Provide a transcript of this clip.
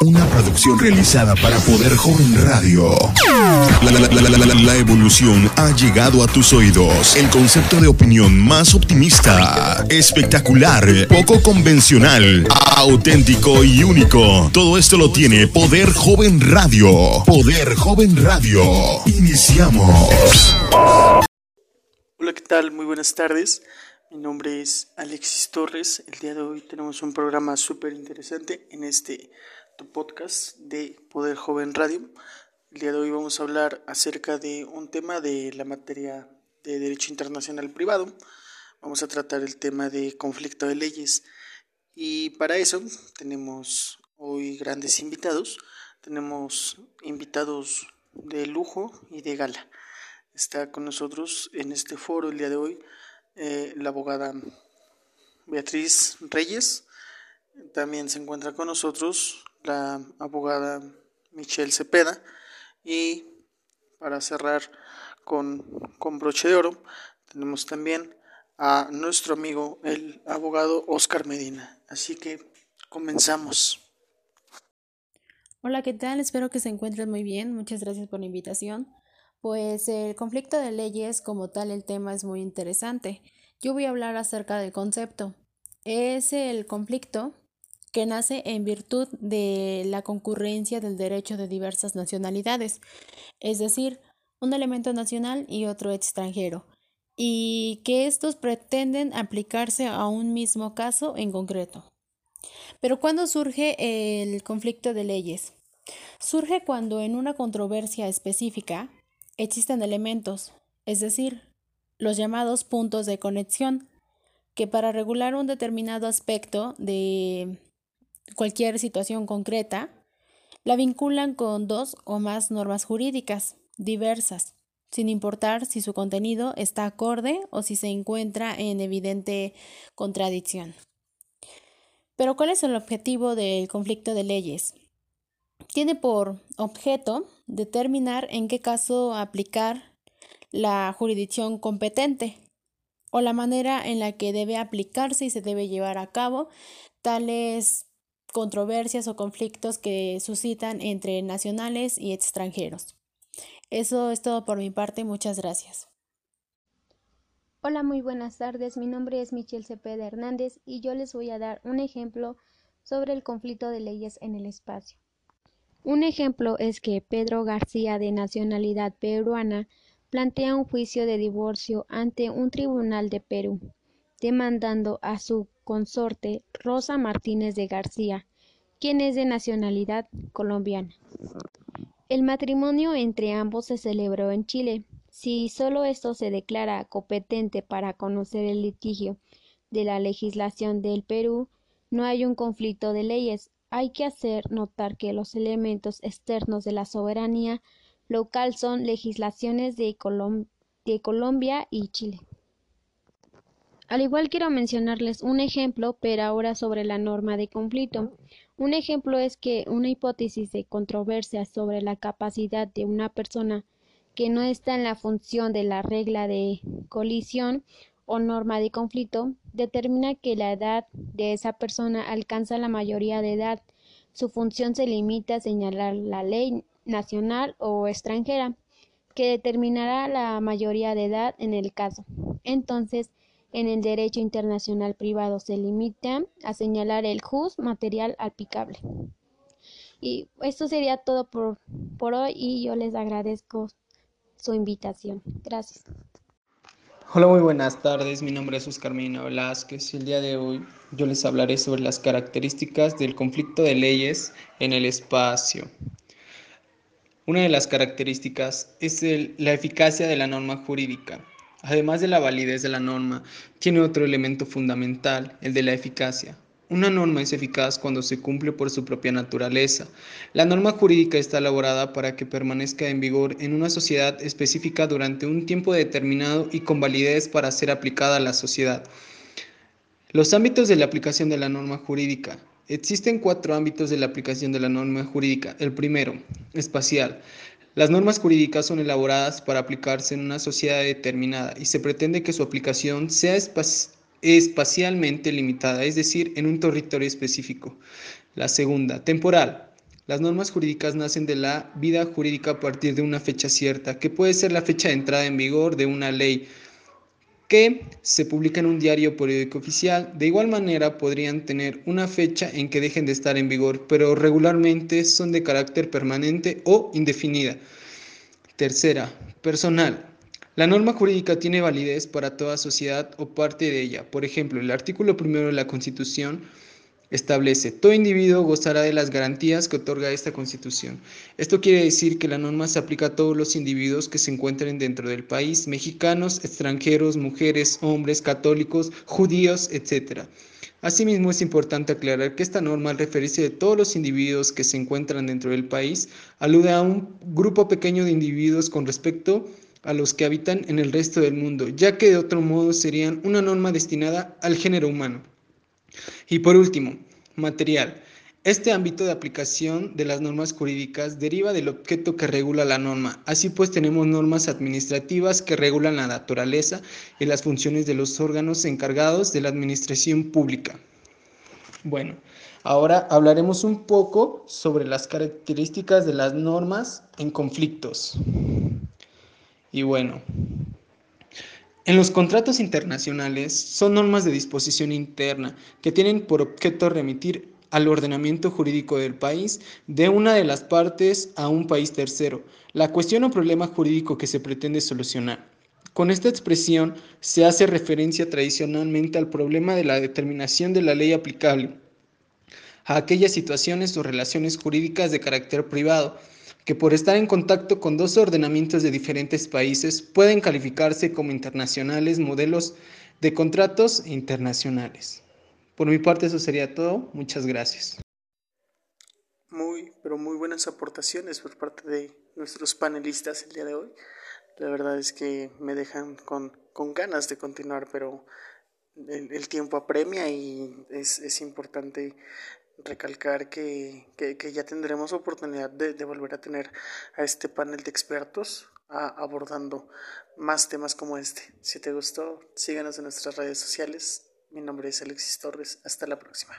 Una producción realizada para Poder Joven Radio. La, evolución ha llegado a tus oídos. El concepto de opinión más optimista, espectacular, poco convencional, auténtico y único. Todo esto lo tiene Poder Joven Radio. Poder Joven Radio. Iniciamos. Hola, ¿qué tal? Muy buenas tardes. Mi nombre es Alexis Torres. El día de hoy tenemos un programa súper interesante en este podcast de Poder Joven Radio. El día de hoy vamos a hablar acerca de un tema de la materia de Derecho Internacional Privado. Vamos a tratar el tema de conflicto de leyes. Y para eso tenemos hoy grandes invitados. Tenemos invitados de lujo y de gala. Está con nosotros en este foro el día de hoy eh, la abogada Beatriz Reyes. También se encuentra con nosotros la abogada Michelle Cepeda. Y para cerrar con, con broche de oro, tenemos también a nuestro amigo el abogado Oscar Medina. Así que comenzamos. Hola, ¿qué tal? Espero que se encuentren muy bien. Muchas gracias por la invitación. Pues el conflicto de leyes como tal, el tema es muy interesante. Yo voy a hablar acerca del concepto. Es el conflicto que nace en virtud de la concurrencia del derecho de diversas nacionalidades, es decir, un elemento nacional y otro extranjero, y que estos pretenden aplicarse a un mismo caso en concreto. Pero ¿cuándo surge el conflicto de leyes? Surge cuando en una controversia específica existen elementos, es decir, los llamados puntos de conexión, que para regular un determinado aspecto de cualquier situación concreta, la vinculan con dos o más normas jurídicas diversas, sin importar si su contenido está acorde o si se encuentra en evidente contradicción. Pero ¿cuál es el objetivo del conflicto de leyes? Tiene por objeto determinar en qué caso aplicar la jurisdicción competente o la manera en la que debe aplicarse y se debe llevar a cabo tales controversias o conflictos que suscitan entre nacionales y extranjeros. Eso es todo por mi parte. Muchas gracias. Hola, muy buenas tardes. Mi nombre es Michelle Cepeda Hernández y yo les voy a dar un ejemplo sobre el conflicto de leyes en el espacio. Un ejemplo es que Pedro García, de nacionalidad peruana, plantea un juicio de divorcio ante un tribunal de Perú, demandando a su consorte Rosa Martínez de García, quien es de nacionalidad colombiana. El matrimonio entre ambos se celebró en Chile. Si solo esto se declara competente para conocer el litigio de la legislación del Perú, no hay un conflicto de leyes. Hay que hacer notar que los elementos externos de la soberanía local son legislaciones de, Colom de Colombia y Chile. Al igual quiero mencionarles un ejemplo, pero ahora sobre la norma de conflicto. Un ejemplo es que una hipótesis de controversia sobre la capacidad de una persona que no está en la función de la regla de colisión o norma de conflicto determina que la edad de esa persona alcanza la mayoría de edad. Su función se limita a señalar la ley nacional o extranjera que determinará la mayoría de edad en el caso. Entonces, en el derecho internacional privado se limita a señalar el jus material aplicable. Y esto sería todo por, por hoy y yo les agradezco su invitación. Gracias. Hola, muy buenas tardes. Mi nombre es Oscar Medina Velázquez y el día de hoy yo les hablaré sobre las características del conflicto de leyes en el espacio. Una de las características es la eficacia de la norma jurídica. Además de la validez de la norma, tiene otro elemento fundamental, el de la eficacia. Una norma es eficaz cuando se cumple por su propia naturaleza. La norma jurídica está elaborada para que permanezca en vigor en una sociedad específica durante un tiempo determinado y con validez para ser aplicada a la sociedad. Los ámbitos de la aplicación de la norma jurídica. Existen cuatro ámbitos de la aplicación de la norma jurídica. El primero, espacial. Las normas jurídicas son elaboradas para aplicarse en una sociedad determinada y se pretende que su aplicación sea espacial espacialmente limitada, es decir, en un territorio específico. La segunda, temporal. Las normas jurídicas nacen de la vida jurídica a partir de una fecha cierta, que puede ser la fecha de entrada en vigor de una ley que se publica en un diario periódico oficial. De igual manera podrían tener una fecha en que dejen de estar en vigor, pero regularmente son de carácter permanente o indefinida. Tercera, personal. La norma jurídica tiene validez para toda sociedad o parte de ella. Por ejemplo, el artículo primero de la Constitución establece, todo individuo gozará de las garantías que otorga esta Constitución. Esto quiere decir que la norma se aplica a todos los individuos que se encuentren dentro del país, mexicanos, extranjeros, mujeres, hombres, católicos, judíos, etc. Asimismo, es importante aclarar que esta norma, al referirse de todos los individuos que se encuentran dentro del país, alude a un grupo pequeño de individuos con respecto a los que habitan en el resto del mundo, ya que de otro modo serían una norma destinada al género humano. Y por último, material. Este ámbito de aplicación de las normas jurídicas deriva del objeto que regula la norma. Así pues tenemos normas administrativas que regulan la naturaleza y las funciones de los órganos encargados de la administración pública. Bueno, ahora hablaremos un poco sobre las características de las normas en conflictos. Y bueno, en los contratos internacionales son normas de disposición interna que tienen por objeto remitir al ordenamiento jurídico del país de una de las partes a un país tercero, la cuestión o problema jurídico que se pretende solucionar. Con esta expresión se hace referencia tradicionalmente al problema de la determinación de la ley aplicable a aquellas situaciones o relaciones jurídicas de carácter privado que por estar en contacto con dos ordenamientos de diferentes países pueden calificarse como internacionales modelos de contratos internacionales. Por mi parte eso sería todo. Muchas gracias. Muy, pero muy buenas aportaciones por parte de nuestros panelistas el día de hoy. La verdad es que me dejan con, con ganas de continuar, pero el, tiempo apremia y es, es importante recalcar que, ya tendremos oportunidad de, volver a tener a este panel de expertos abordando más temas como este. Si te gustó, síganos en nuestras redes sociales. Mi nombre es Alexis Torres. Hasta la próxima.